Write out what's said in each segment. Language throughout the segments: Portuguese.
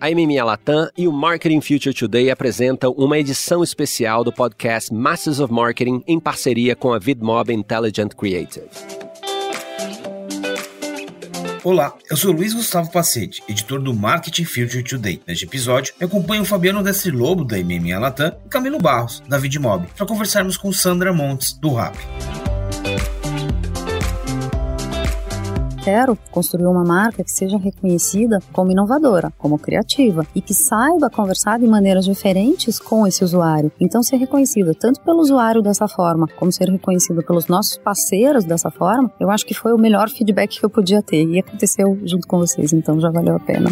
A MMA Latam e o Marketing Future Today apresentam uma edição especial do podcast Masters of Marketing em parceria com a VidMob Intelligent Creative. Olá, eu sou Luiz Gustavo Pacete, editor do Marketing Future Today. Neste episódio, eu acompanho o Fabiano Destri Lobo, da MMA Latam, e Camilo Barros, da VidMob, para conversarmos com Sandra Montes, do RAP. Quero construir uma marca que seja reconhecida como inovadora, como criativa e que saiba conversar de maneiras diferentes com esse usuário. Então, ser reconhecida tanto pelo usuário dessa forma, como ser reconhecida pelos nossos parceiros dessa forma, eu acho que foi o melhor feedback que eu podia ter e aconteceu junto com vocês, então já valeu a pena.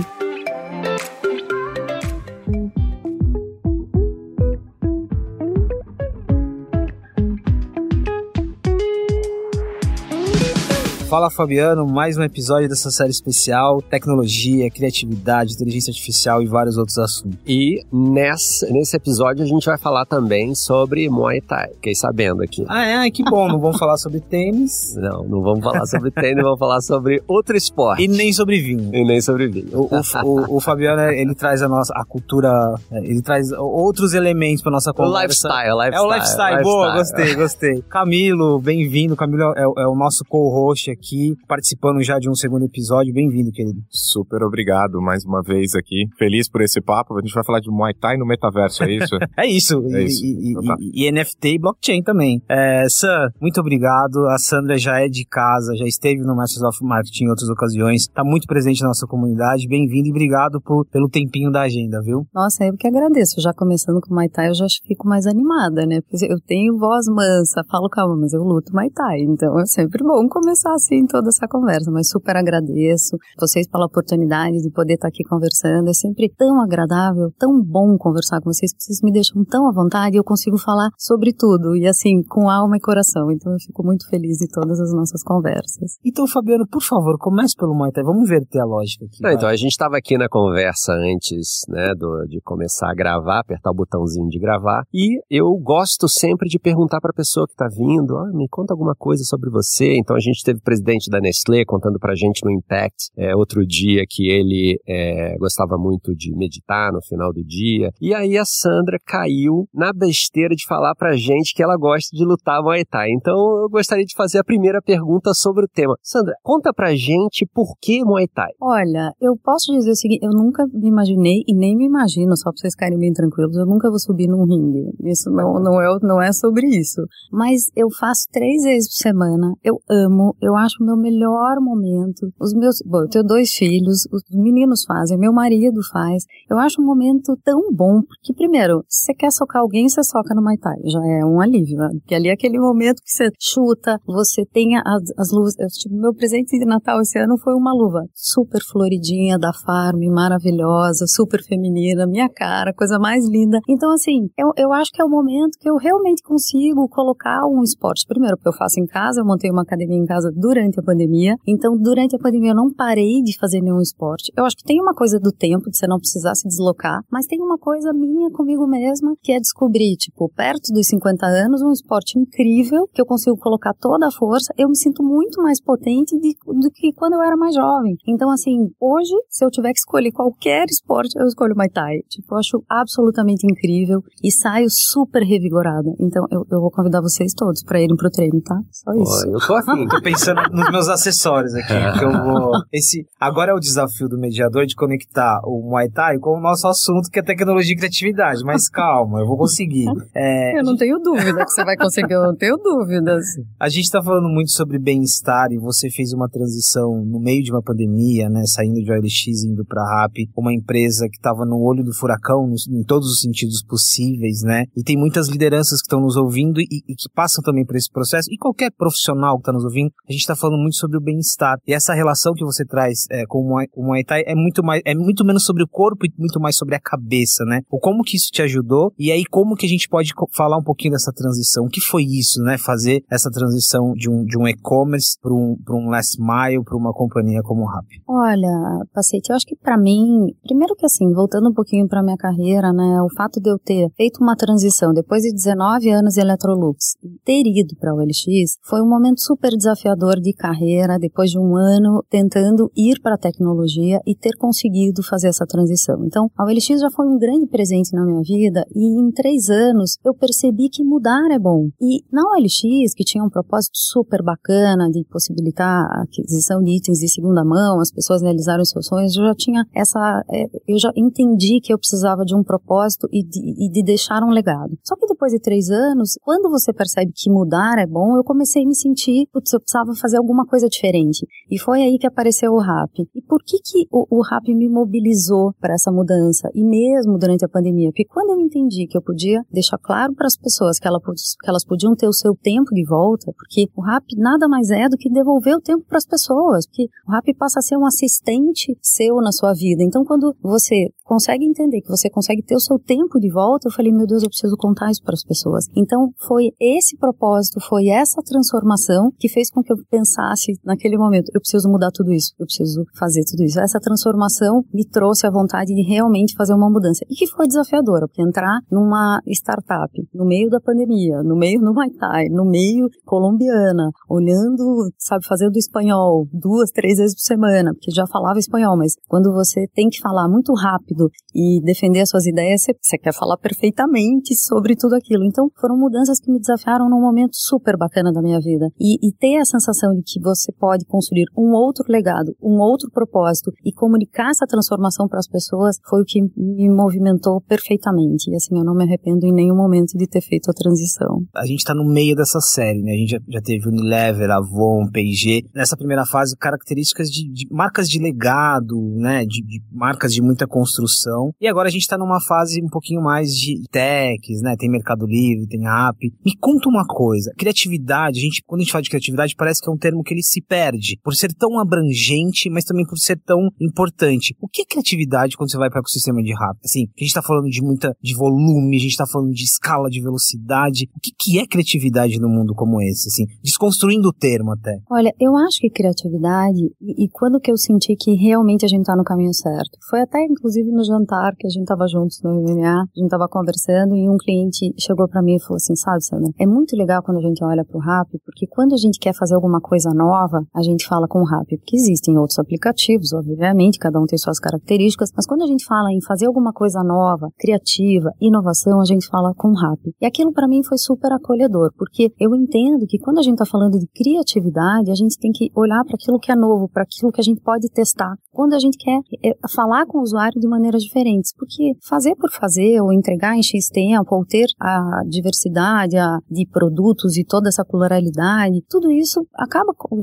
Fala Fabiano, mais um episódio dessa série especial, tecnologia, criatividade, inteligência artificial e vários outros assuntos. E nesse, nesse episódio a gente vai falar também sobre Muay Thai, fiquei sabendo aqui. Ah, é? Que bom, não vamos falar sobre tênis. Não, não vamos falar sobre tênis, vamos falar sobre outro esporte. E nem sobre vinho. E nem sobre vinho. O, o, o, Fabiano, ele traz a nossa, a cultura, ele traz outros elementos para nossa conversa. O lifestyle, lifestyle. É o lifestyle, lifestyle. boa, gostei, gostei. Camilo, bem-vindo, Camilo é, é o nosso co-host aqui, participando já de um segundo episódio. Bem-vindo, querido. Super obrigado mais uma vez aqui. Feliz por esse papo. A gente vai falar de Muay Thai no metaverso, é isso? é isso. É e, isso. E, então tá. e, e, NFT e blockchain também. É, Sam, muito obrigado. A Sandra já é de casa, já esteve no Masters of Marketing em outras ocasiões, está muito presente na nossa comunidade. Bem-vindo e obrigado por, pelo tempinho da agenda, viu? Nossa, eu que agradeço. Já começando com Muay Thai, eu já fico mais animada, né? Porque eu tenho voz mansa, falo calma, mas eu luto Muay Thai. Então é sempre bom começar assim assim toda essa conversa, mas super agradeço vocês pela oportunidade de poder estar aqui conversando. É sempre tão agradável, tão bom conversar com vocês, vocês me deixam tão à vontade e eu consigo falar sobre tudo e assim, com alma e coração. Então eu fico muito feliz de todas as nossas conversas. Então, Fabiano, por favor, comece pelo Muay Thai. Vamos inverter a lógica aqui. Não, então, a gente estava aqui na conversa antes, né, do, de começar a gravar, apertar o botãozinho de gravar, e eu gosto sempre de perguntar para a pessoa que está vindo, ah, me conta alguma coisa sobre você. Então a gente teve presidente da Nestlé contando pra gente no Impact é, outro dia que ele é, gostava muito de meditar no final do dia. E aí a Sandra caiu na besteira de falar pra gente que ela gosta de lutar Muay Thai. Então eu gostaria de fazer a primeira pergunta sobre o tema. Sandra, conta pra gente por que Muay Thai? Olha, eu posso dizer o seguinte, eu nunca me imaginei e nem me imagino, só pra vocês ficarem bem tranquilos, eu nunca vou subir num ringue. Isso não, não, é, não é sobre isso. Mas eu faço três vezes por semana, eu amo, eu acho meu melhor momento. Os meus, bom, eu tenho dois filhos, os meninos fazem, meu marido faz. Eu acho um momento tão bom, porque primeiro, se você quer socar alguém, você soca no Muay já é um alívio, né? Porque ali é aquele momento que você chuta, você tem as, as luvas. Tipo, meu presente de Natal esse ano foi uma luva super floridinha da Farm, maravilhosa, super feminina, minha cara, coisa mais linda. Então, assim, eu, eu acho que é o momento que eu realmente consigo colocar um esporte. Primeiro, porque eu faço em casa, eu montei uma academia em casa durante a pandemia. Então, durante a pandemia, eu não parei de fazer nenhum esporte. Eu acho que tem uma coisa do tempo, de você não precisar se deslocar, mas tem uma coisa minha comigo mesma, que é descobrir, tipo, perto dos 50 anos, um esporte incrível, que eu consigo colocar toda a força. Eu me sinto muito mais potente de, do que quando eu era mais jovem. Então, assim, hoje, se eu tiver que escolher qualquer esporte, eu escolho Muay Thai. Tipo, eu acho absolutamente incrível e saio super revigorada. Então, eu, eu vou convidar vocês todos para irem pro treino, tá? Só isso. eu tô afim, tô pensando nos meus acessórios aqui, que eu vou... Esse, agora é o desafio do mediador de conectar o Muay Thai com o nosso assunto, que é tecnologia e criatividade, mas calma, eu vou conseguir. É, eu não tenho dúvida que você vai conseguir, eu não tenho dúvidas. A gente tá falando muito sobre bem-estar e você fez uma transição no meio de uma pandemia, né, saindo de OLX indo para Rap, uma empresa que estava no olho do furacão em todos os sentidos possíveis, né? E tem muitas lideranças que estão nos ouvindo e, e que passam também por esse processo. E qualquer profissional que está nos ouvindo, a gente está falando muito sobre o bem-estar. E essa relação que você traz é, com o Muay, Thai é muito, mais, é muito menos sobre o corpo e muito mais sobre a cabeça, né? O como que isso te ajudou e aí como que a gente pode falar um pouquinho dessa transição. O que foi isso, né? Fazer essa transição de um, de um e-commerce para um, um last mile, para uma companhia como o Rap? Olha, Pacete, eu acho que para mim, primeiro que assim, voltando um pouquinho para minha carreira, né? O fato de eu ter feito uma transição depois de 19 anos em Electrolux, ter ido para o OLX, foi um momento super desafiador de carreira, depois de um ano tentando ir para a tecnologia e ter conseguido fazer essa transição. Então, a OLX já foi um grande presente na minha vida e em três anos eu percebi que mudar é bom. E na OLX, que tinha um propósito super bacana de possibilitar a aquisição de itens de segunda mão, as pessoas realizaram seus sonhos, eu já tinha essa, é, eu já entendi que eu precisava de um propósito e de, e de deixar um legado. Só que depois de três anos, quando você percebe que mudar é bom, eu comecei a me sentir, putz, eu precisava fazer alguma coisa diferente. E foi aí que apareceu o RAP. E por que que o, o RAP me mobilizou para essa mudança? E mesmo durante a pandemia? Porque quando eu entendi que eu podia deixar claro para as pessoas que, ela, que elas podiam ter o seu tempo de volta, porque o RAP nada mais é do que devolver o tempo para as pessoas, porque o RAP passa a ser um assistente seu na sua vida. Então, quando você consegue entender que você consegue ter o seu tempo de volta, eu falei, meu Deus, eu preciso contar isso para as pessoas. Então, foi esse propósito, foi essa transformação que fez com que eu pensasse naquele momento, eu preciso mudar tudo isso, eu preciso fazer tudo isso. Essa transformação me trouxe a vontade de realmente fazer uma mudança. E que foi desafiadora, porque entrar numa startup, no meio da pandemia, no meio do Muay Thai, no meio colombiana, olhando, sabe, fazendo espanhol duas, três vezes por semana, porque já falava espanhol, mas quando você tem que falar muito rápido e defender as suas ideias, você, você quer falar perfeitamente sobre tudo aquilo. Então, foram mudanças que me desafiaram num momento super bacana da minha vida. E, e ter a sensação de que você pode construir um outro legado, um outro propósito e comunicar essa transformação para as pessoas foi o que me movimentou perfeitamente. E assim, eu não me arrependo em nenhum momento de ter feito a transição. A gente está no meio dessa série, né? A gente já, já teve Unilever, Avon, P&G. Nessa primeira fase, características de, de marcas de legado, né? De, de, marcas de muita construção. E agora a gente está numa fase um pouquinho mais de techs, né? Tem Mercado Livre, tem app. Me conta uma coisa. Criatividade, a gente, quando a gente fala de criatividade, parece que é um termo que ele se perde. Por ser tão abrangente, mas também por ser tão importante. O que é criatividade quando você vai para o ecossistema de rap? Assim, a gente está falando de muita, de volume, a gente está falando de escala, de velocidade. O que, que é criatividade num mundo como esse? Assim, desconstruindo o termo até. Olha, eu acho que criatividade, e, e quando que eu senti que realmente a gente está no caminho certo? Foi até, inclusive, no jantar que a gente estava juntos no MMA, a gente estava conversando e um cliente chegou para mim e falou assim, sabe, Sandra, é muito legal quando a gente olha para o Rap, porque quando a gente quer fazer alguma coisa nova, a gente fala com o Rap, porque existem outros aplicativos, obviamente, cada um tem suas características, mas quando a gente fala em fazer alguma coisa nova, criativa, inovação, a gente fala com o Rap. E aquilo para mim foi super acolhedor, porque eu entendo que quando a gente está falando de criatividade, a gente tem que olhar para aquilo que é novo, para aquilo que a gente pode testar. Quando a gente quer é, falar com o usuário de maneiras diferentes, porque fazer por fazer, ou entregar em X tempo, ou ter a diversidade de produtos e toda essa pluralidade, tudo isso acaba,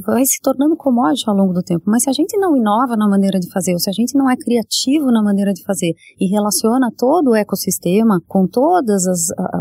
vai se tornando commodity ao longo do tempo. Mas se a gente não inova na maneira de fazer, ou se a gente não é criativo na maneira de fazer e relaciona todo o ecossistema com todos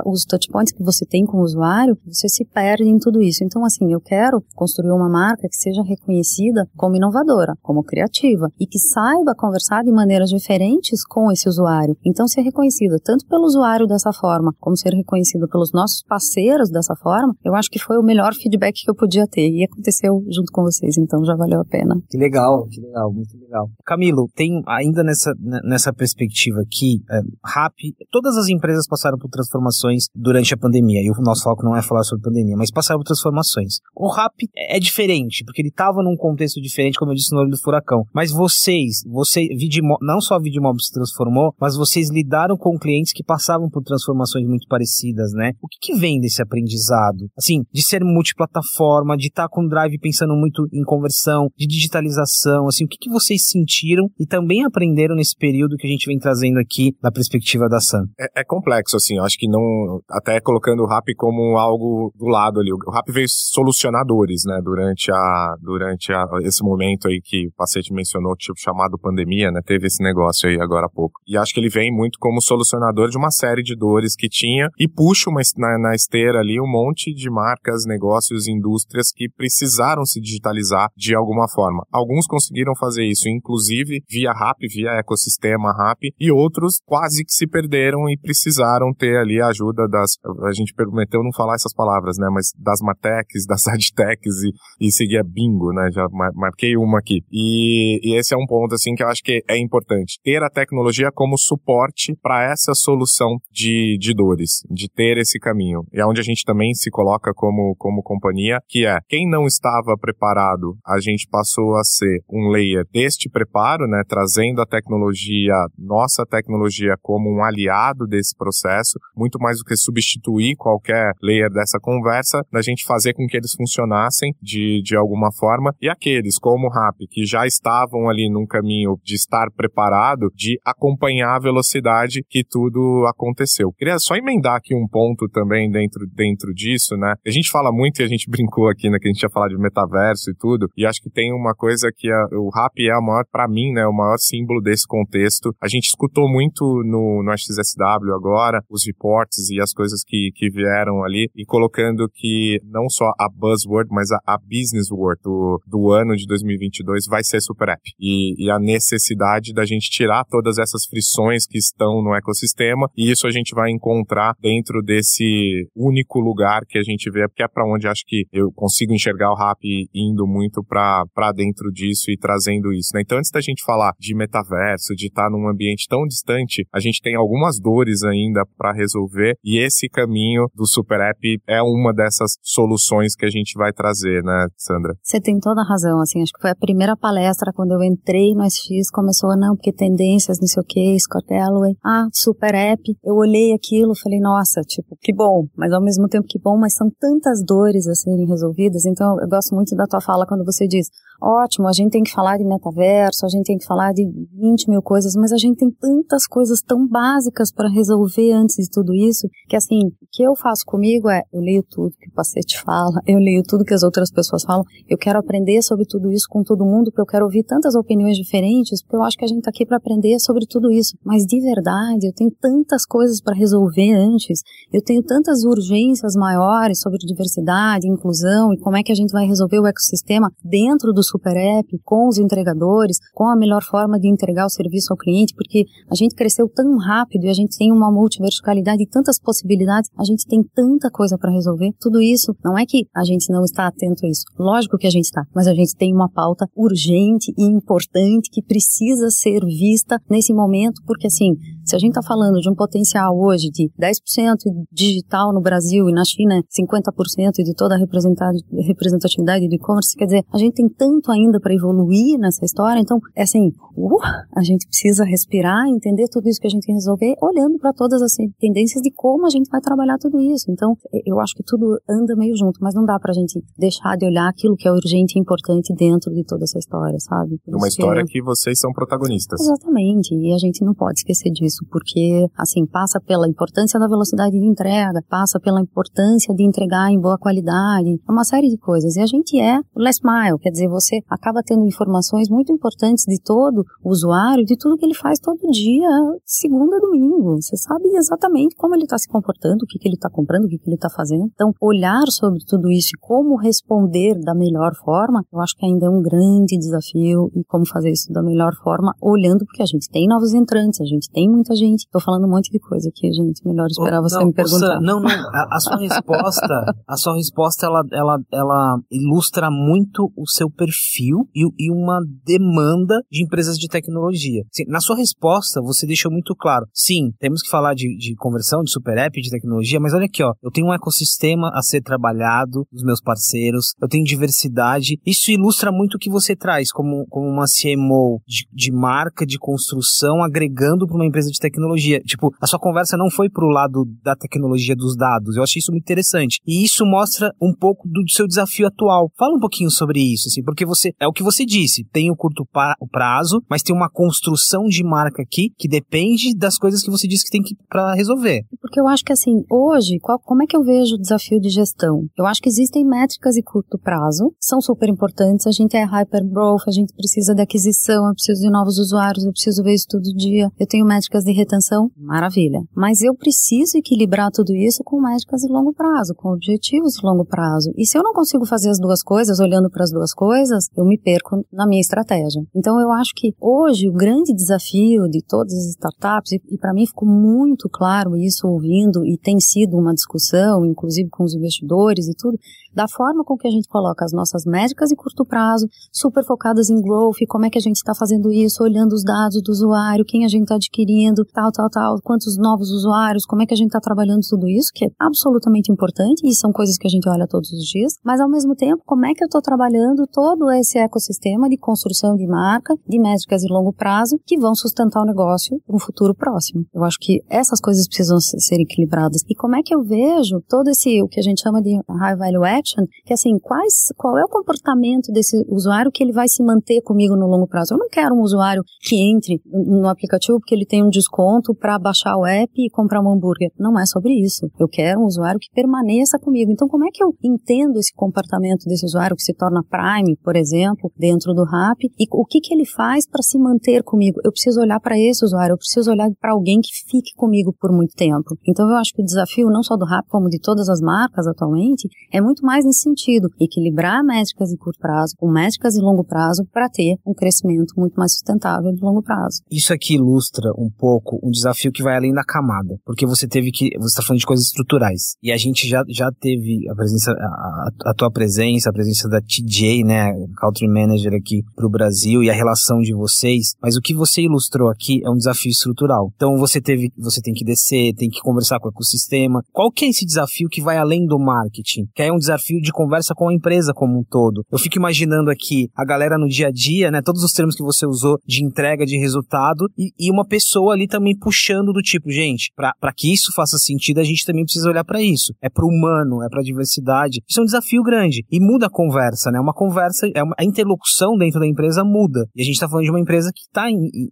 os touchpoints que você tem com o usuário, você se perde em tudo isso. Então, assim, eu quero construir uma marca que seja reconhecida como inovadora, como criativa e que saiba conversar de maneiras diferentes com esse usuário. Então, ser reconhecida tanto pelo usuário dessa forma, como ser reconhecida pelos nossos parceiros dessa forma, eu acho que foi o melhor feedback que eu podia ter e aconteceu junto com vocês, então já valeu a pena. Que legal, que legal, muito legal. Camilo, tem ainda nessa, nessa perspectiva aqui, é, RAP, todas as empresas passaram por transformações durante a pandemia, e o nosso foco não é falar sobre pandemia, mas passaram por transformações. O RAP é diferente, porque ele estava num contexto diferente, como eu disse no olho do furacão, mas vocês, você, Vidimo, não só a Vidimob se transformou, mas vocês lidaram com clientes que passavam por transformações muito parecidas, né? O que, que vem desse aprendizado? Assim, de ser multiplataforma, de estar tá com Drive pensando muito em conversão, de digitalização, assim, o que, que vocês sentiram e também aprenderam nesse período que a gente vem trazendo aqui da perspectiva da Sam? É, é complexo, assim, eu acho que não, até colocando o RAP como algo do lado ali, o RAP veio solucionar dores, né, durante a, durante a, esse momento aí que o Pacete mencionou, tipo, chamado pandemia, né, teve esse negócio aí agora há pouco. E acho que ele vem muito como solucionador de uma série de dores que tinha e puxa uma, na, na esteira ali um monte de marcas, negócios, indústrias que precisaram se digitalizar de alguma forma. Alguns conseguiram fazer isso, inclusive via RAP, via ecossistema RAP, e outros quase que se perderam e precisaram ter ali a ajuda das. A gente prometeu não falar essas palavras, né? Mas das Matecs, das Adtecs e, e seguir a bingo, né? Já marquei uma aqui. E, e esse é um ponto, assim, que eu acho que é importante. Ter a tecnologia como suporte para essa solução de, de dores, de ter esse caminho. E é onde a gente também se coloca como, como companhia, que é quem não estava preparado, a gente passou a ser um layer deste preparo, né, trazendo a tecnologia, nossa tecnologia como um aliado desse processo, muito mais do que substituir qualquer layer dessa conversa, da gente fazer com que eles funcionassem de, de alguma forma, e aqueles como o RAP, que já estavam ali num caminho de estar preparado, de acompanhar a velocidade que tudo aconteceu. Queria só emendar aqui um ponto também dentro, dentro disso, né? A gente fala muito e a gente brincou aqui, né, que a gente ia falar de metaverso e tudo, e acho que tem uma coisa que a, o RAP é a maior, para mim, né, o maior símbolo desse contexto. A gente escutou muito no, no XSW agora, os reports e as coisas que, que vieram ali, e colocando que não só a buzzword, mas a, a business word do, do ano de 2022 vai ser Super App. E, e a necessidade da gente tirar todas essas frições que estão no ecossistema, e isso a gente vai encontrar dentro desse único lugar que a gente vê, porque é para onde acho que eu consigo enxergar o RAP indo muito para dentro disso e trazendo isso. Né? Então, antes da gente falar de metaverso, de estar tá num ambiente tão distante, a gente tem algumas dores ainda para resolver e esse caminho do Super App é uma dessas soluções que a gente vai trazer, né, Sandra? Você tem toda a razão, assim, acho que foi a primeira palestra quando eu entrei no SX, começou, não, porque tendências, não sei o que, Scott Alloway, ah, Super App, eu olhei aquilo, falei, nossa, tipo, que bom, mas ao mesmo tempo que bom, mas são tantas dores a serem resolvidas, então eu gosto muito da tua fala quando você diz, ótimo, a gente tem que falar de metaverso, a gente tem que falar de 20 mil coisas, mas a gente tem tantas coisas tão básicas para resolver antes de tudo isso, que assim, o que eu faço comigo é, eu leio tudo que o paciente fala, eu leio tudo que as outras pessoas falam, eu quero aprender sobre tudo isso com todo mundo, porque eu quero ouvir tantas opiniões diferentes, porque eu acho que a gente está aqui para aprender sobre tudo isso. Mas de verdade, eu tenho tantas coisas para resolver antes, eu tenho tantas urgências maiores sobre diversidade, inclusão e como é que a gente vai resolver o ecossistema dentro do Super App, com os entregadores, com a melhor forma de entregar o serviço ao cliente, porque a gente cresceu tão rápido e a gente tem uma multiverticalidade e tantas possibilidades, a gente tem tanta coisa para resolver. Tudo isso não é que a gente não está atento a isso. Lógico que a gente está, mas a gente tem uma pauta urgente e importante que precisa ser vista nesse momento, porque assim, se a gente está falando de um potencial hoje de 10% digital no Brasil e na China 50% de toda a representatividade do e-commerce, quer dizer, a gente tem tanto ainda para evoluir nessa história, então, é assim, uh, a gente precisa respirar, entender tudo isso que a gente tem que resolver, olhando para todas as tendências de como a gente vai trabalhar tudo isso. Então, eu acho que tudo anda meio junto, mas não dá para a gente deixar de olhar aquilo que é urgente e importante dentro de toda essa história, sabe? Por Uma história que... que vocês são protagonistas. Exatamente, e a gente não pode esquecer disso, porque, assim, passa pela importância da velocidade de entrega, passa pela importância de entregar em boa qualidade, uma série de coisas. E a gente é last mile, quer dizer, você acaba tendo informações muito importantes de todo o usuário, de tudo que ele faz todo dia, segunda a domingo. Você sabe exatamente como ele está se comportando, o que, que ele está comprando, o que, que ele está fazendo. Então, olhar sobre tudo isso e como responder da melhor forma, eu acho que ainda é um grande desafio e como fazer isso da melhor forma, olhando porque a gente tem novos entrantes, a gente tem muita gente. Estou falando um monte de coisa aqui, gente. Melhor esperar oh, você não, me perguntar. não, não. A, a sua resposta, a sua resposta, ela, ela, ela ilustra muito o seu perfil e, e uma demanda de empresas de tecnologia. Sim, na sua resposta, você deixou muito claro. Sim, temos que falar de, de conversão, de super app, de tecnologia, mas olha aqui, ó. Eu tenho um ecossistema a ser trabalhado dos meus parceiros, eu tenho diversidade. Isso ilustra muito o que você traz como, como uma CMO de, de marca, de construção, agregando para uma empresa de tecnologia. Tipo, a sua conversa não foi pro lado da tecnologia dos dados. Eu achei isso muito interessante. E isso mostra um pouco do seu desafio atual. Fala um pouquinho sobre isso, assim, porque você é o que você disse, tem o curto prazo, mas tem uma construção de marca aqui que depende das coisas que você disse que tem que para resolver. Porque eu acho que assim, hoje, qual, como é que eu vejo o desafio de gestão? Eu acho que existem métricas de curto prazo, são super importantes, a gente é hyper growth, a gente precisa de aquisição, eu preciso de novos usuários, eu preciso ver isso todo dia. Eu tenho métricas de retenção, maravilha. Mas eu preciso equilibrar tudo isso com métricas de longo prazo, com objetivos de longo prazo. E se eu não consigo fazer as duas coisas, olhando para as duas coisas, eu me perco na minha estratégia. Então eu acho que hoje o grande desafio de todas as startups, e, para mim ficou muito claro isso ouvindo e tem sido uma discussão, inclusive com os investidores e tudo, da forma com que a gente coloca as nossas métricas em curto prazo, super focadas em growth, como é que a gente está fazendo isso, olhando os dados do usuário, quem a gente está adquirindo, tal, tal, tal, quantos novos usuários, como é que a gente está trabalhando tudo isso, que é absolutamente importante e são coisas que a gente olha todos os dias, mas ao mesmo tempo, como é que eu estou trabalhando todo esse ecossistema de construção de marca, de métricas de longo prazo, que vão sustentar o negócio no futuro próximo. Eu acho que essas coisas precisam ser equilibradas. E como é que eu vejo todo esse, o que a gente chama de high value action, que assim, quais, qual é o comportamento desse usuário que ele vai se manter comigo no longo prazo? Eu não quero um usuário que entre no aplicativo porque ele tem um desconto para baixar o app e comprar um hambúrguer. Não é sobre isso. Eu quero um usuário que permaneça comigo. Então, como é que eu entendo esse comportamento desse usuário que se torna Prime, por exemplo, dentro do Rap, e o que, que ele faz para se manter comigo? Eu preciso olhar para esse usuário, eu preciso olhar para alguém que fique comigo por muito tempo. Então, eu acho que o desafio, não só do Rap, como de todas as marcas atualmente, é muito mais nesse sentido, equilibrar métricas de curto prazo com métricas de longo prazo para ter um crescimento muito mais sustentável de longo prazo. Isso aqui ilustra um pouco um desafio que vai além da camada, porque você teve que, você está falando de coisas estruturais, e a gente já, já teve a presença, a, a tua presença, a presença da TJ, né, Country Manager aqui para o Brasil e a relação de vocês, mas o que você ilustrou aqui é um desafio estrutural. Então você teve, você tem que descer, tem que conversar com o ecossistema. Qual que é esse desafio que vai além do marketing? Que é um desafio de conversa com a empresa como um todo. Eu fico imaginando aqui a galera no dia a dia, né, todos os termos que você usou de entrega de resultado e, e uma pessoa ali também puxando do tipo, gente, para que isso faça sentido, a gente também precisa olhar para isso. É para o humano, é para a diversidade. Isso é um desafio grande e muda a conversa, né? Uma conversa, é uma, a interlocução dentro da empresa muda. E a gente está falando de uma empresa que está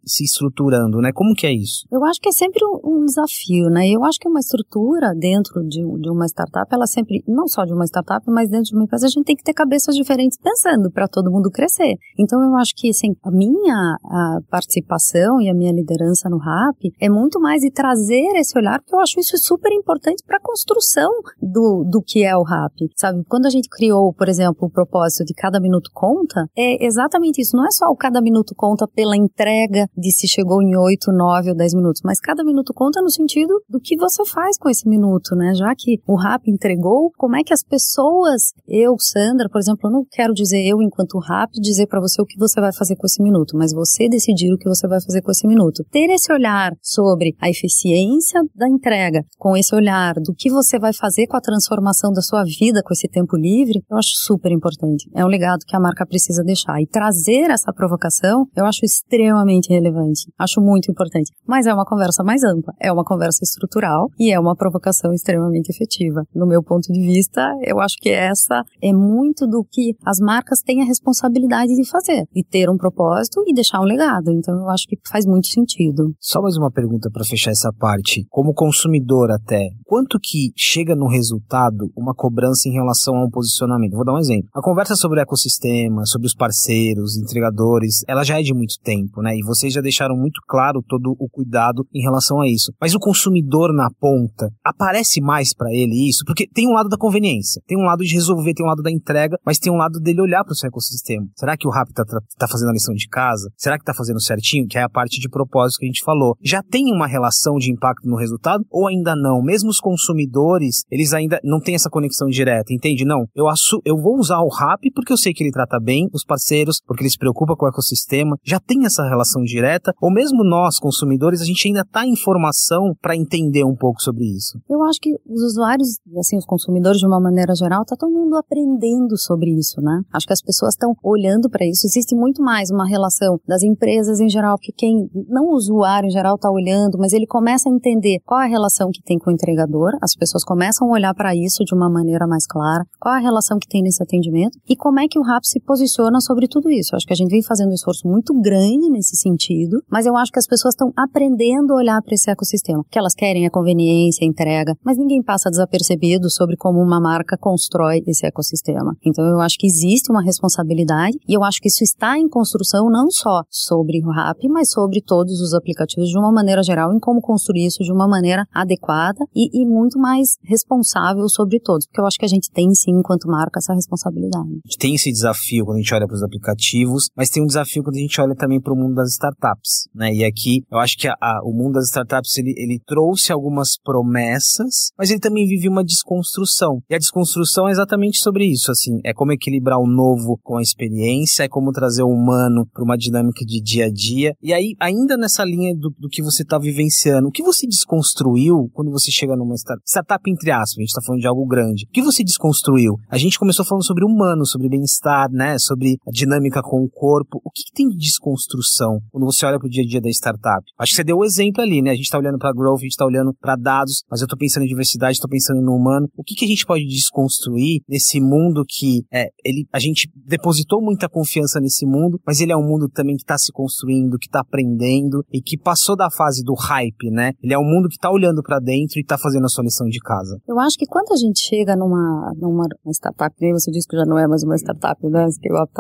se estruturando, né? Como que é isso? Eu acho que é sempre um, um, desafio, né? Eu acho que uma estrutura dentro de, de uma startup, ela sempre, não só de uma startup, mas dentro de uma empresa, a gente tem que ter cabeças diferentes pensando para todo mundo crescer. Então eu acho que assim, a minha a participação e a minha liderança no RAP é muito mais de trazer esse olhar, porque eu acho isso super importante para a construção do, do que é o RAP, sabe? Quando a gente criou, por exemplo, o propósito de cada minuto conta, é exatamente isso. Não é só o cada minuto conta pela entrega de se chegou em 8, 9 ou 10 minutos, mas cada minuto conta no sentido do que você faz com esse minuto, né? Já que o RAP entregou, como é que as pessoas, eu, Sandra, por exemplo, eu não quero dizer eu, enquanto RAP, dizer para você o que você vai fazer com esse minuto, mas você decidir o que você vai fazer com esse minuto. Ter esse olhar sobre a eficiência da entrega, com esse olhar do que você vai fazer com a transformação da sua vida com esse tempo livre, eu acho super importante. É um legado que a marca precisa deixar. E trazer essa provocação, eu acho extremamente relevante. Acho muito importante. Mas é uma conversa mais ampla, é uma conversa estrutural e é uma provocação extremamente efetiva. No meu ponto de vista, eu acho que essa é muito do que as marcas têm a responsabilidade de fazer, de ter um propósito e deixar um legado. Então eu acho que faz muito sentido. Só mais uma pergunta para fechar essa parte. Como consumidor até, quanto que chega no resultado uma cobrança em relação a um posicionamento? Vou dar um exemplo. A conversa sobre o ecossistema, sobre os parceiros, entregadores, ela já é de muito tempo, né? E vocês já deixaram muito claro todo o cuidado em relação a isso. Mas o consumidor na ponta, aparece mais para ele isso? Porque tem um lado da conveniência, tem um lado de resolver, tem um lado da entrega, mas tem um lado dele olhar para o seu ecossistema. Será que o Rap tá, tá fazendo a lição de casa? Será que tá fazendo certinho? Que é a parte de propósito que a gente falou. Já tem uma relação de impacto no resultado ou ainda não? Mesmo os consumidores, eles ainda não têm essa conexão direta, entende? Não, eu, assu eu vou usar o Rap porque eu sei que ele trata bem os parceiros, porque ele se preocupa com o ecossistema. Já tem essa relação direta? Ou mesmo nós, consumidores, a gente ainda está em formação para entender um pouco sobre isso? Eu acho que os usuários, e assim, os consumidores de uma maneira geral, tá todo mundo aprendendo sobre isso, né? Acho que as pessoas estão olhando para isso. Existe muito mais uma relação das empresas em geral, que quem, não usuário em geral está olhando, mas ele começa a entender qual a relação que tem com o entregador, as pessoas começam a olhar para isso de uma maneira mais clara, qual a relação que tem nesse atendimento e como é que o RAP se posiciona sobre tudo isso. Acho que a gente vem fazendo um esforço muito grande nesse sentido, mas eu acho que as pessoas estão aprendendo a olhar para esse ecossistema. O que elas querem é conveniência, entrega, mas ninguém passa desapercebido sobre como uma marca constrói esse ecossistema. Então eu acho que existe uma responsabilidade e eu acho que isso está em construção não só sobre o RAP, mas sobre todos os aplicativos de uma maneira geral, em como construir isso de uma maneira adequada e, e muito mais responsável sobre todos, porque eu acho que a gente tem sim, enquanto marca, essa responsabilidade. A gente tem esse desafio quando a gente olha para os aplicativos, mas tem um desafio quando a gente olha também para o mundo das startups, né? E aqui eu acho que a, a, o mundo das startups ele, ele trouxe algumas promessas, mas ele também vive uma desconstrução. E a desconstrução é exatamente sobre isso, assim, é como equilibrar o novo com a experiência, é como trazer o humano para uma dinâmica de dia a dia. E aí, ainda nessa linha do, do que você está vivenciando, o que você desconstruiu quando você chega numa startup, startup entre aspas, a gente está falando de algo grande. O que você desconstruiu? A gente começou falando sobre humano, sobre bem-estar, né, sobre a dinâmica com o corpo. O que, que tem de desconstrução quando você olha para o dia a dia da startup? Acho que você deu o exemplo ali, né? A gente está olhando para growth, a gente está olhando para dados, mas eu estou pensando em diversidade, estou pensando no humano. O que, que a gente pode desconstruir nesse mundo que é, ele, a gente depositou muita confiança nesse mundo, mas ele é um mundo também que está se construindo, que está aprendendo e que passou da fase do hype, né? Ele é um mundo que está olhando para dentro e está fazendo a sua lição de casa. Eu acho que quando a gente chega numa, numa startup, nem você disse que já não é mais uma startup, né? Scale-up,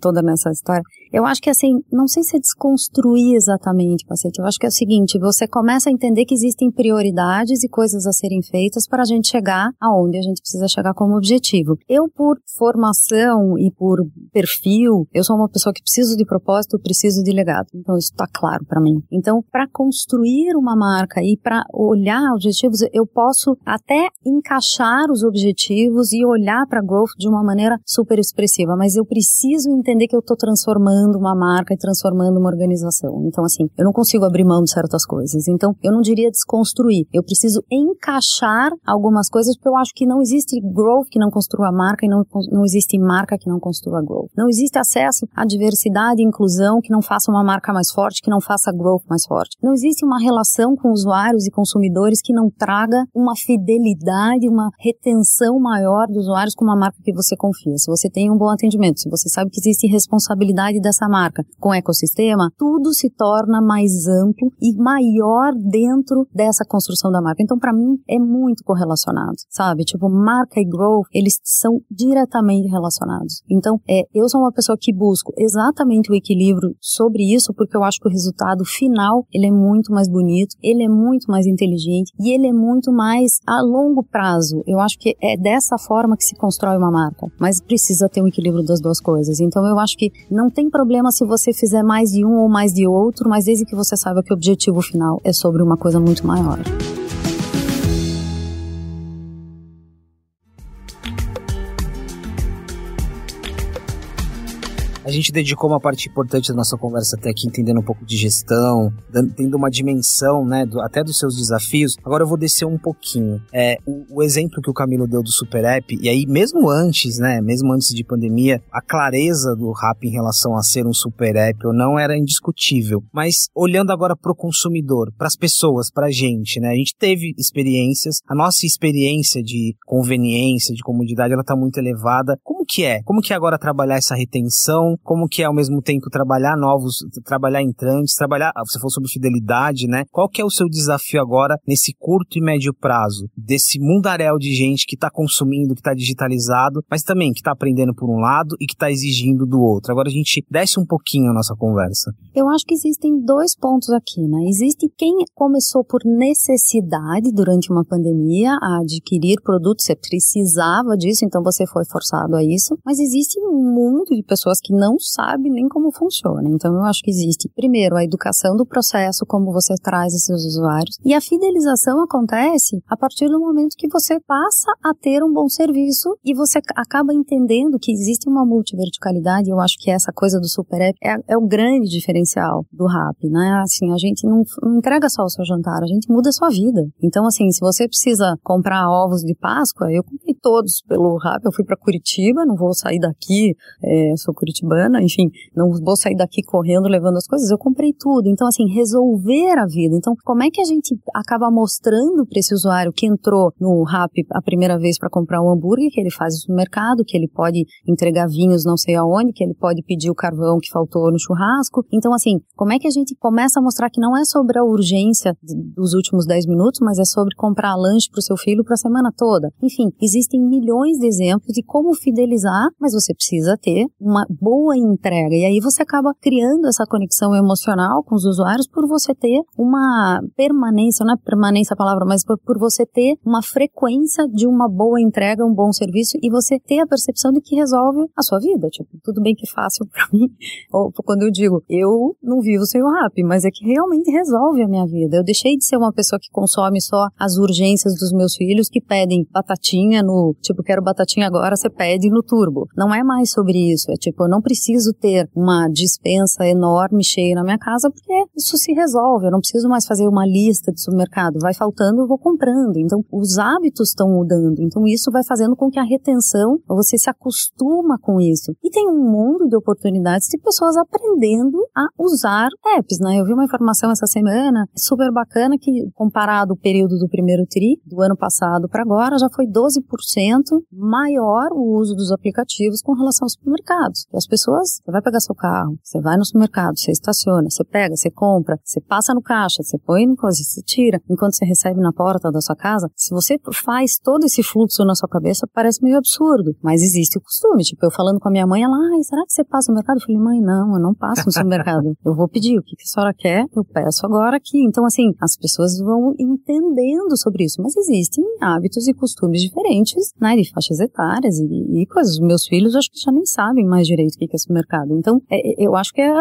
toda nessa história. Eu acho que assim, não sei se é desconstruir exatamente, paciente. Eu acho que é o seguinte, você começa a entender que existem prioridades e coisas a serem feitas para a gente chegar aonde a gente precisa chegar como objetivo. Eu, por formação e por perfil, eu sou uma pessoa que preciso de propósito, preciso de legado. Então, isso está claro para mim. Então, para construir uma marca e para olhar objetivos, eu posso até encaixar os objetivos e olhar para growth de uma maneira super expressiva, mas eu preciso entender que eu estou transformando uma marca e transformando uma organização. Então, assim, eu não consigo abrir mão de certas coisas. Então, eu não diria desconstruir. Eu preciso encaixar algumas coisas porque eu acho que não existe growth que não construa marca e não, não existe marca que não construa growth. Não existe acesso à diversidade e inclusão que não faça uma marca mais forte, que não faça growth mais forte. Não existe uma relação com usuários e consumidores que não traga uma fidelidade, uma retenção maior dos usuários com uma marca que você confia. Se você tem um bom atendimento, se você sabe que existe responsabilidade dessa marca com o ecossistema, tudo se torna mais amplo e maior dentro dessa construção da marca. Então, para mim, é muito correlacionado, sabe? Tipo, marca e growth, eles são diretamente relacionados. Então, é, eu sou uma pessoa que busco exatamente o equilíbrio sobre isso, porque eu acho que o resultado final, ele é muito mais bonito, ele é muito mais inteligente e ele é muito mais a longo prazo. Eu acho que é dessa forma que se constrói uma marca, mas precisa ter um equilíbrio das duas coisas. Então, eu acho que não tem problema se você fizer mais de um ou mais de outro, mas desde que você saiba que o objetivo final é sobre uma coisa muito maior. A gente dedicou uma parte importante da nossa conversa até aqui, entendendo um pouco de gestão, dando, tendo uma dimensão, né, do, até dos seus desafios. Agora eu vou descer um pouquinho. É, o, o, exemplo que o Camilo deu do Super App, e aí mesmo antes, né, mesmo antes de pandemia, a clareza do Rap em relação a ser um Super App ou não era indiscutível. Mas olhando agora para o consumidor, para as pessoas, para a gente, né, a gente teve experiências, a nossa experiência de conveniência, de comodidade, ela está muito elevada. Como que é? Como que é agora trabalhar essa retenção? como que é ao mesmo tempo trabalhar novos, trabalhar entrantes, trabalhar, você falou sobre fidelidade, né? Qual que é o seu desafio agora nesse curto e médio prazo desse mundaréu de gente que está consumindo, que está digitalizado, mas também que está aprendendo por um lado e que está exigindo do outro. Agora a gente desce um pouquinho a nossa conversa. Eu acho que existem dois pontos aqui, né? Existe quem começou por necessidade durante uma pandemia a adquirir produtos, você precisava disso, então você foi forçado a isso, mas existe um mundo de pessoas que não sabe nem como funciona. Então eu acho que existe, primeiro, a educação do processo, como você traz esses usuários, e a fidelização acontece a partir do momento que você passa a ter um bom serviço e você acaba entendendo que existe uma multiverticalidade. Eu acho que essa coisa do Super App é, é o grande diferencial do RAP, né? Assim, a gente não, não entrega só o seu jantar, a gente muda a sua vida. Então, assim, se você precisa comprar ovos de Páscoa, eu comprei todos pelo RAP, eu fui para Curitiba, não vou sair daqui, é, sou curitibana enfim, não vou sair daqui correndo levando as coisas, eu comprei tudo. Então, assim, resolver a vida. Então, como é que a gente acaba mostrando para esse usuário que entrou no Rap a primeira vez para comprar um hambúrguer, que ele faz no mercado, que ele pode entregar vinhos não sei aonde, que ele pode pedir o carvão que faltou no churrasco. Então, assim, como é que a gente começa a mostrar que não é sobre a urgência dos últimos 10 minutos, mas é sobre comprar lanche para o seu filho para a semana toda? Enfim, existe existem milhões de exemplos de como fidelizar, mas você precisa ter uma boa entrega. E aí você acaba criando essa conexão emocional com os usuários por você ter uma permanência, não é permanência a palavra, mas por, por você ter uma frequência de uma boa entrega, um bom serviço e você ter a percepção de que resolve a sua vida. Tipo, tudo bem que fácil para mim, ou quando eu digo, eu não vivo sem o rap, mas é que realmente resolve a minha vida. Eu deixei de ser uma pessoa que consome só as urgências dos meus filhos que pedem batatinha no, tipo, quero batatinha agora, você pede no turbo. Não é mais sobre isso. É tipo, eu não preciso ter uma dispensa enorme cheia na minha casa porque isso se resolve. Eu não preciso mais fazer uma lista de supermercado. Vai faltando, eu vou comprando. Então, os hábitos estão mudando. Então, isso vai fazendo com que a retenção, você se acostuma com isso. E tem um mundo de oportunidades de pessoas aprendendo a usar apps, né? Eu vi uma informação essa semana super bacana que, comparado o período do primeiro TRI, do ano passado para agora, já foi 12% maior o uso dos aplicativos com relação aos supermercados. E as pessoas, você vai pegar seu carro, você vai no supermercado, você estaciona, você pega, você compra, você passa no caixa, você põe no coisa, você tira, enquanto você recebe na porta da sua casa. Se você faz todo esse fluxo na sua cabeça, parece meio absurdo, mas existe o costume. Tipo, eu falando com a minha mãe, ela, ai, será que você passa no mercado? Eu falei, mãe, não, eu não passo no supermercado. eu vou pedir o que a senhora quer, eu peço agora aqui. Então, assim, as pessoas vão entendendo sobre isso, mas existem hábitos e costumes diferentes, né, de faixas etárias e, e coisas. Meus filhos, acho que já nem sabem mais direito o que é supermercado. Então, é, é, eu acho que é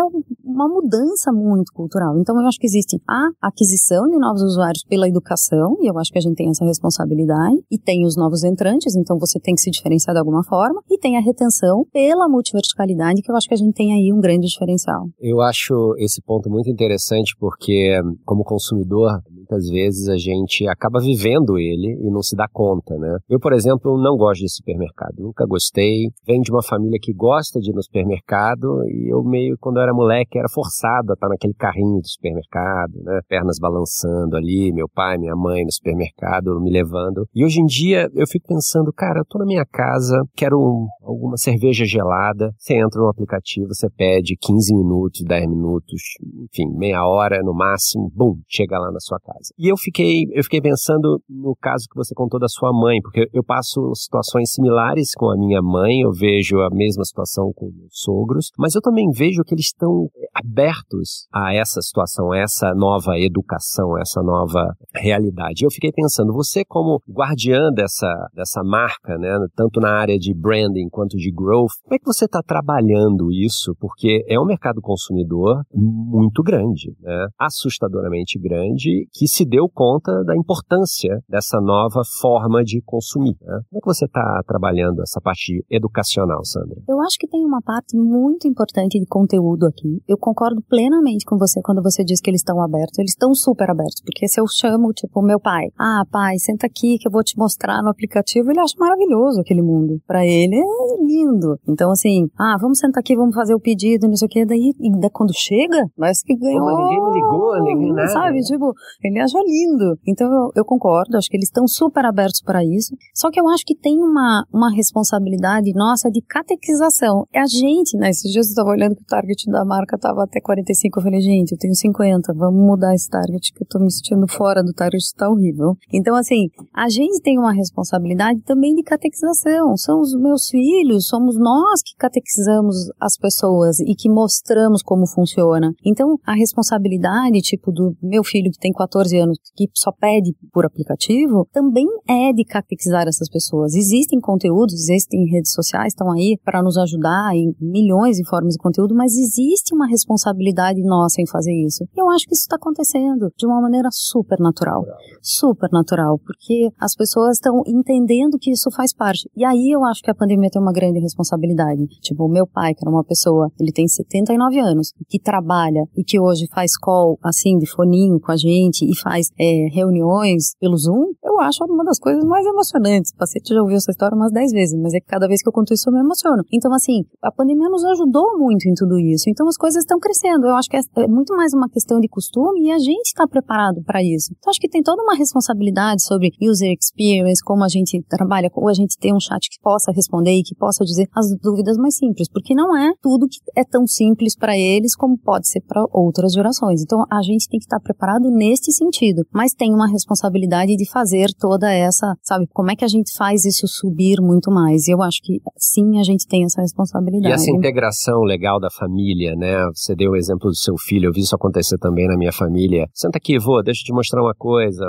uma mudança muito cultural. Então, eu acho que existe a aquisição de novos usuários pela educação, e eu acho que a gente tem essa responsabilidade, e tem os novos entrantes, então você tem que se diferenciar de alguma forma, e tem a retenção pela multiverticalidade, que eu acho que a gente tem aí um grande diferencial. Eu acho esse ponto muito interessante, porque, como consumidor, muitas vezes a gente acaba vivendo ele e não se dá conta, né? Eu, por exemplo, não gosto de supermercado, nunca gostei. Venho de uma família que gosta de ir no supermercado e eu meio, quando eu era moleque, era forçado a estar naquele carrinho do supermercado, né? Pernas balançando ali, meu pai, minha mãe no supermercado me levando. E hoje em dia eu fico pensando, cara, eu tô na minha casa, quero alguma cerveja gelada, você entra no aplicativo, você pede 15 minutos, 10 minutos, enfim, meia hora no máximo, bum, chega lá na sua casa casa. E eu fiquei, eu fiquei pensando no caso que você contou da sua mãe, porque eu passo situações similares com a minha mãe, eu vejo a mesma situação com meus sogros, mas eu também vejo que eles estão abertos a essa situação, a essa nova educação, a essa nova realidade. Eu fiquei pensando, você como guardiã dessa, dessa marca, né, tanto na área de branding quanto de growth, como é que você está trabalhando isso? Porque é um mercado consumidor muito grande, né, assustadoramente grande, que se deu conta da importância dessa nova forma de consumir. Né? Como é que você está trabalhando essa parte educacional, Sandra? Eu acho que tem uma parte muito importante de conteúdo aqui. Eu concordo plenamente com você quando você diz que eles estão abertos. Eles estão super abertos, porque se eu chamo, tipo, meu pai, ah, pai, senta aqui que eu vou te mostrar no aplicativo, ele acha maravilhoso aquele mundo. Para ele é lindo. Então, assim, ah, vamos sentar aqui, vamos fazer o pedido, não sei o que. Daí, daí quando chega, parece que ganhou. Pô, ninguém me ligou, ninguém nada. Sabe, tipo, ele acha lindo. Então eu, eu concordo, acho que eles estão super abertos para isso. Só que eu acho que tem uma, uma responsabilidade nossa de catequização. É a gente, né? Esses dias eu estava olhando que o target da marca estava até 45. Eu falei, gente, eu tenho 50, vamos mudar esse target que eu tô me sentindo fora do target, tá horrível. Então, assim, a gente tem uma responsabilidade também de catequização. São os meus filhos, somos nós que catequizamos as pessoas e que mostramos como funciona. Então, a responsabilidade, tipo, do meu filho que tem 14 14 anos que só pede por aplicativo, também é de catequizar essas pessoas. Existem conteúdos, existem redes sociais, estão aí para nos ajudar em milhões de formas de conteúdo, mas existe uma responsabilidade nossa em fazer isso. Eu acho que isso está acontecendo de uma maneira super natural. Super natural, porque as pessoas estão entendendo que isso faz parte. E aí eu acho que a pandemia tem uma grande responsabilidade. Tipo, o meu pai, que era uma pessoa, ele tem 79 anos, que trabalha e que hoje faz call, assim, de foninho com a gente e faz é, reuniões pelo Zoom, eu acho uma das coisas mais emocionantes. O paciente já ouviu essa história umas 10 vezes, mas é que cada vez que eu conto isso eu me emociono. Então, assim, a pandemia nos ajudou muito em tudo isso. Então, as coisas estão crescendo. Eu acho que é, é muito mais uma questão de costume e a gente está preparado para isso. Então, acho que tem toda uma responsabilidade sobre user experience, como a gente trabalha, ou a gente tem um chat que possa responder e que possa dizer as dúvidas mais simples, porque não é tudo que é tão simples para eles como pode ser para outras gerações. Então, a gente tem que estar preparado neste sentido, mas tem uma responsabilidade de fazer toda essa, sabe, como é que a gente faz isso subir muito mais? E eu acho que sim, a gente tem essa responsabilidade. E essa integração legal da família, né? Você deu o exemplo do seu filho, eu vi isso acontecer também na minha família. Senta aqui, vô, deixa eu te mostrar uma coisa.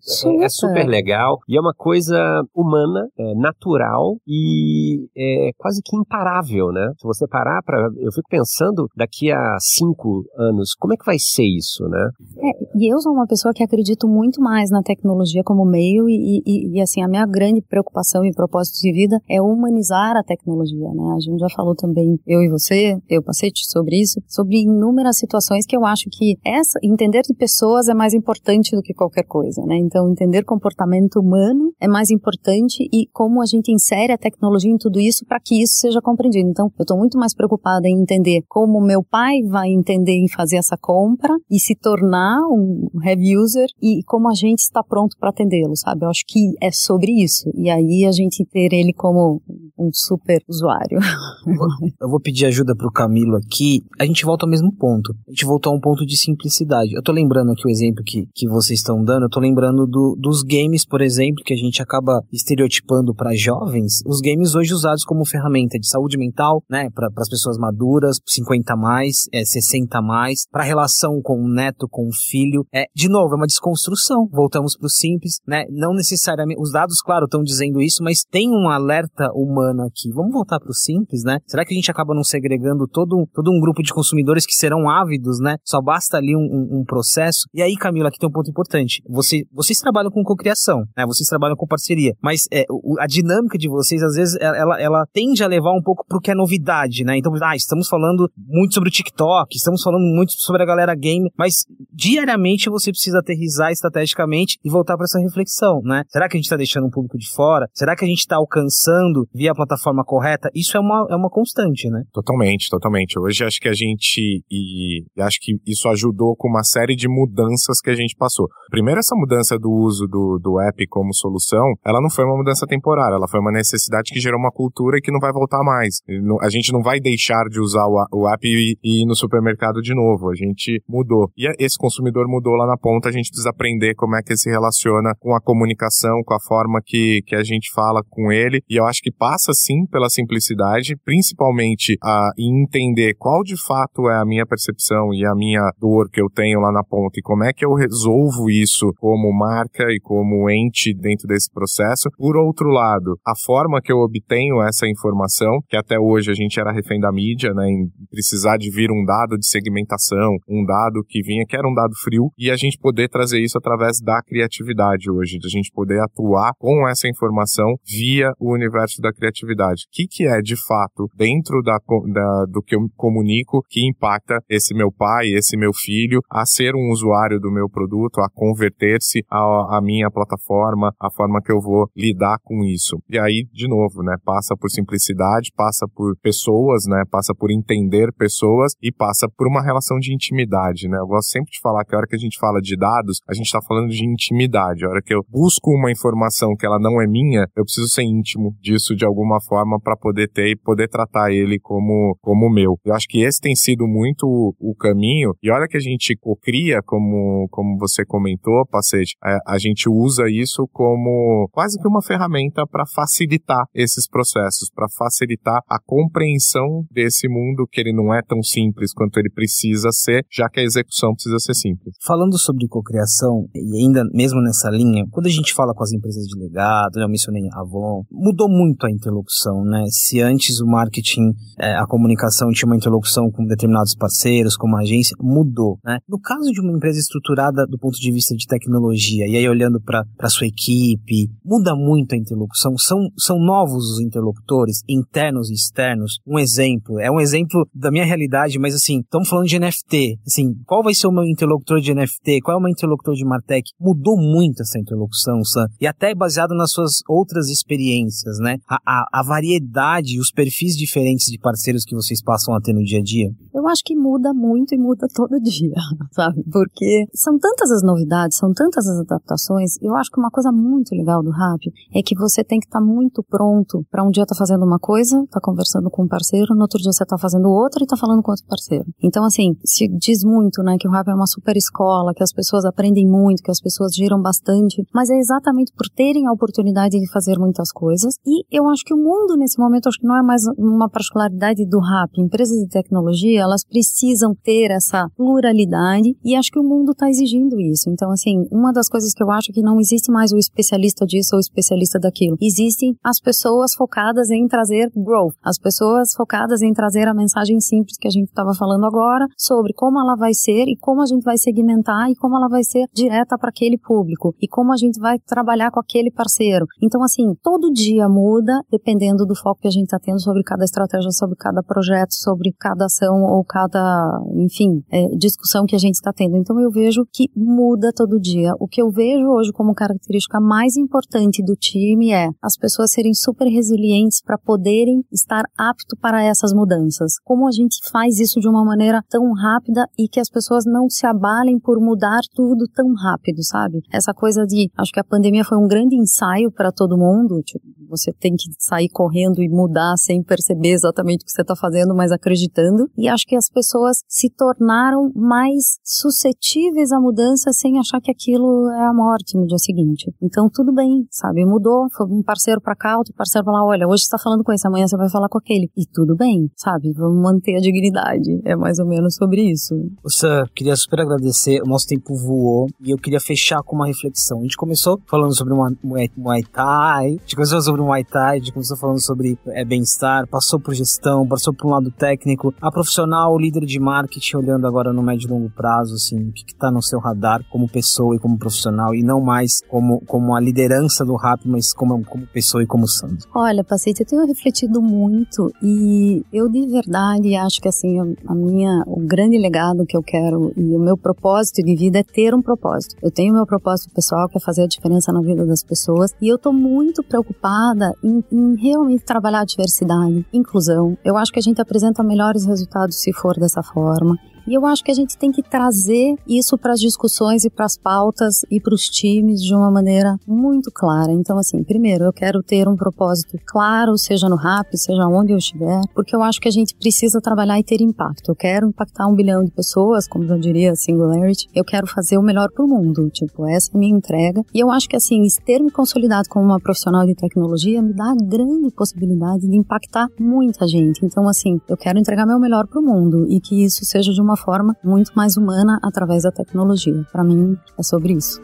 Super. É super legal e é uma coisa humana, é natural e é quase que imparável, né? Se você parar para, eu fico pensando daqui a cinco anos, como é que vai ser isso, né? É, e eu sou uma pessoa que acredito muito mais na tecnologia como meio e, e, e assim a minha grande preocupação e propósito de vida é humanizar a tecnologia, né? A gente já falou também eu e você, eu Pacete, sobre isso, sobre inúmeras situações que eu acho que essa entender de pessoas é mais importante do que qualquer coisa, né? Então entender comportamento humano é mais importante e como a gente insere a tecnologia em tudo isso para que isso seja compreendido. Então eu estou muito mais preocupada em entender como meu pai vai entender em fazer essa compra e se tornar um heavy user e como a gente está pronto para atendê-lo, sabe? Eu acho que é sobre isso. E aí a gente ter ele como um super usuário. Eu vou pedir ajuda pro Camilo aqui. A gente volta ao mesmo ponto. A gente voltou a um ponto de simplicidade. Eu tô lembrando aqui o exemplo que, que vocês estão dando. Eu tô lembrando do, dos games, por exemplo, que a gente acaba estereotipando para jovens. Os games hoje usados como ferramenta de saúde mental, né? Para as pessoas maduras, 50 mais, é, 60 mais, para relação com o neto, com o filho. É, de novo, é uma desconstrução. Voltamos pro simples, né? Não necessariamente. Os dados, claro, estão dizendo isso, mas tem um alerta humano aqui. Vamos voltar pro simples, né? Será que a gente acaba não segregando todo, todo um grupo de consumidores que serão ávidos, né? Só basta ali um, um, um processo. E aí, Camila, aqui tem um ponto importante. Você, vocês trabalham com cocriação, né? Vocês trabalham com parceria, mas é, a dinâmica de vocês, às vezes, ela, ela tende a levar um pouco pro que é novidade, né? Então, ah, estamos falando muito sobre o TikTok, estamos falando muito sobre a galera game, mas diariamente você precisa aterrizar estrategicamente e voltar para essa reflexão, né? Será que a gente está deixando um público de fora? Será que a gente está alcançando via plataforma correta? Isso é uma, é uma constante, né? Totalmente, totalmente. Hoje acho que a gente, e acho que isso ajudou com uma série de mudanças que a gente passou. Primeiro, essa mudança do uso do, do app como solução, ela não foi uma mudança temporária, ela foi uma necessidade que gerou uma cultura e que não vai voltar mais. A gente não vai deixar de usar o, o app e, e ir no supermercado de novo. A gente mudou. E esse consumidor mudou lá na ponta, a gente precisa aprender como é que ele se relaciona com a comunicação, com a forma que, que a gente fala com ele. E eu acho que passa sim pela simplicidade, principalmente a entender qual de fato é a minha percepção e a minha dor que eu tenho lá na ponta e como é que eu resolvo isso como marca e como ente dentro desse processo. Por outro lado, a forma que eu obtenho essa informação, que até hoje a gente era refém da mídia, né, em precisar de vir um dado de segmentação, um dado que vinha que era um dado frio e a gente poder trazer isso através da criatividade hoje, de a gente poder atuar com essa informação via o universo da criatividade. O que, que é, de fato, dentro da, da, do que eu comunico, que impacta esse meu pai, esse meu filho, a ser um usuário do meu produto, a converter-se à, minha plataforma, a forma que eu vou lidar com isso. E aí, de novo, né, passa por simplicidade, passa por pessoas, né, passa por entender pessoas e passa por uma relação de intimidade, né. Eu gosto sempre de falar que a hora que a gente fala de dados, a gente está falando de intimidade. A hora que eu busco uma informação que ela não é minha, eu preciso ser íntimo disso de alguma forma para poder ter e poder tratar ele como, como meu. Eu acho que esse tem sido muito o, o caminho. E olha que a gente cocria, como, como você comentou, Pacete, a, a gente usa isso como quase que uma ferramenta para facilitar esses processos, para facilitar a compreensão desse mundo que ele não é tão simples quanto ele precisa ser, já que a execução precisa ser simples. Falando sobre cocriação, e ainda mesmo nessa linha, quando a gente fala com as empresas de legado, né, eu mencionei a Avon, mudou muito a interlocução, né? Se antes o marketing, é, a comunicação tinha uma interlocução com determinados parceiros, com uma agência, mudou, né? No caso de uma empresa estruturada do ponto de vista de tecnologia, e aí olhando para sua equipe, muda muito a interlocução, são, são novos os interlocutores, internos e externos. Um exemplo, é um exemplo da minha realidade, mas assim, estamos falando de NFT, assim, qual vai ser o meu interlocutor de NFT, qual é o meu interlocutor de Martech? Mudou muito essa interlocução, Sam, e até baseado nas suas outras experiências, né? A, a, a variedade e os perfis diferentes de parceiros que vocês passam a ter no dia a dia? Eu acho que muda muito e muda todo dia, sabe? Porque são tantas as novidades, são tantas as adaptações. Eu acho que uma coisa muito legal do rap é que você tem que estar tá muito pronto para um dia estar tá fazendo uma coisa, tá conversando com um parceiro, no outro dia você tá fazendo outra e tá falando com outro parceiro. Então, assim, se diz muito, né, que o rap é uma super escola, que as pessoas aprendem muito, que as pessoas giram bastante, mas é exatamente por terem a oportunidade de fazer muitas coisas. E eu acho que o mundo nesse momento, acho que não é mais uma particularidade do rap. Empresas de tecnologia, elas precisam ter essa pluralidade e acho que o mundo está exigindo isso. Então, assim, uma das coisas que eu acho que não existe mais o especialista disso ou o especialista daquilo. Existem as pessoas focadas em trazer growth, as pessoas focadas em trazer a mensagem simples que a gente estava falando agora sobre como ela vai ser e como a gente vai segmentar e como ela vai ser direta para aquele público e como a gente vai trabalhar com aquele parceiro. Então, assim, todo dia muda dependendo do foco que a gente está tendo sobre cada estratégia, sobre cada projeto, sobre cada ação ou cada, enfim, é, discussão que a gente está tendo. Então, eu vejo que muda todo dia. O que eu vejo hoje como característica mais importante do time é as pessoas serem super resilientes para poderem estar apto para essas mudanças. Como a gente faz isso de uma maneira tão rápida e que as pessoas não se abalem por mudar tudo tão rápido, sabe? Essa coisa de, acho que a pandemia foi um grande ensaio para todo mundo, tipo, você tem que sair correndo e mudar sem perceber exatamente o que você está fazendo, mas acreditando. E acho que as pessoas se tornaram mais suscetíveis à mudança sem achar que aquilo é a morte no dia seguinte. Então tudo bem, sabe? Mudou, foi um parceiro para cá, outro parceiro para lá, olha, hoje você está falando com esse, amanhã você vai falar com aquele. E tudo bem, sabe? Vamos manter a dignidade. É mais ou menos sobre isso. Sam, queria super agradecer. O nosso tempo voou e eu queria fechar com uma reflexão. A gente começou falando sobre uma Muay Thai, a gente começou sobre Muay Thai, a gente começou falando sobre é, bem-estar, passou por gestão, passou por um lado técnico, a profissional, o líder de marketing, olhando agora no médio e longo prazo, assim, o que está no seu radar como pessoa e como profissional, e não mais como, como a liderança do rap, mas como, como pessoa e como Sandro. Olha, Paciente, eu tenho refletido muito e eu de verdade acho que assim, a minha, o grande legado que eu quero e o meu propósito de vida é ter um propósito. Eu tenho meu propósito pessoal que é fazer a diferença na vida das pessoas e eu estou muito preocupada em, em realmente trabalhar a diversidade, inclusão. Eu acho que a gente apresenta melhores resultados se for dessa forma. E eu acho que a gente tem que trazer isso para as discussões e para as pautas e para os times de uma maneira muito clara. Então, assim, primeiro, eu quero ter um propósito claro, seja no RAP, seja onde eu estiver, porque eu acho que a gente precisa trabalhar e ter impacto. Eu quero impactar um bilhão de pessoas, como eu diria Singularity. Eu quero fazer o melhor para o mundo. Tipo, essa é a minha entrega. E eu acho que, assim, ter me consolidado como uma profissional de tecnologia me dá a grande possibilidade de impactar muita gente. Então, assim, eu quero entregar meu melhor para o mundo e que isso seja de uma forma muito mais humana através da tecnologia. Para mim, é sobre isso.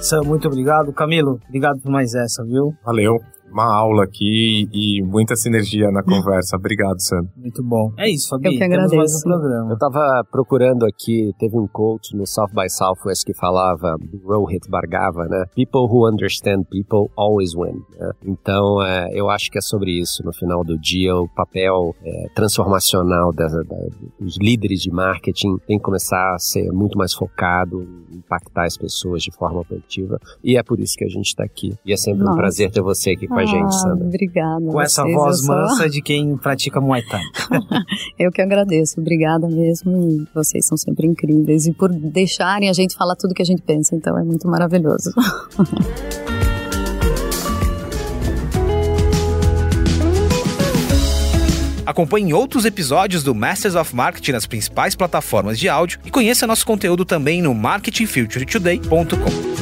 Sam, muito obrigado. Camilo, obrigado por mais essa, viu? Valeu uma aula aqui e muita sinergia na conversa. Obrigado, Sandro. Muito bom. É isso, Fabi. Eu que agradeço. Eu tava procurando aqui, teve um coach no South by Southwest que falava, Rohit Bhargava, né? People who understand people always win. Né? Então, é, eu acho que é sobre isso. No final do dia, o papel é, transformacional das, dos líderes de marketing tem que começar a ser muito mais focado, impactar as pessoas de forma positiva. E é por isso que a gente está aqui. E é sempre Nossa. um prazer ter você aqui com a gente, ah, Sandra. Obrigada. Com essa voz mansa de quem pratica Muay Thai. eu que agradeço. Obrigada mesmo. E vocês são sempre incríveis. E por deixarem a gente falar tudo que a gente pensa. Então é muito maravilhoso. Acompanhe outros episódios do Masters of Marketing nas principais plataformas de áudio e conheça nosso conteúdo também no marketingfuturetoday.com.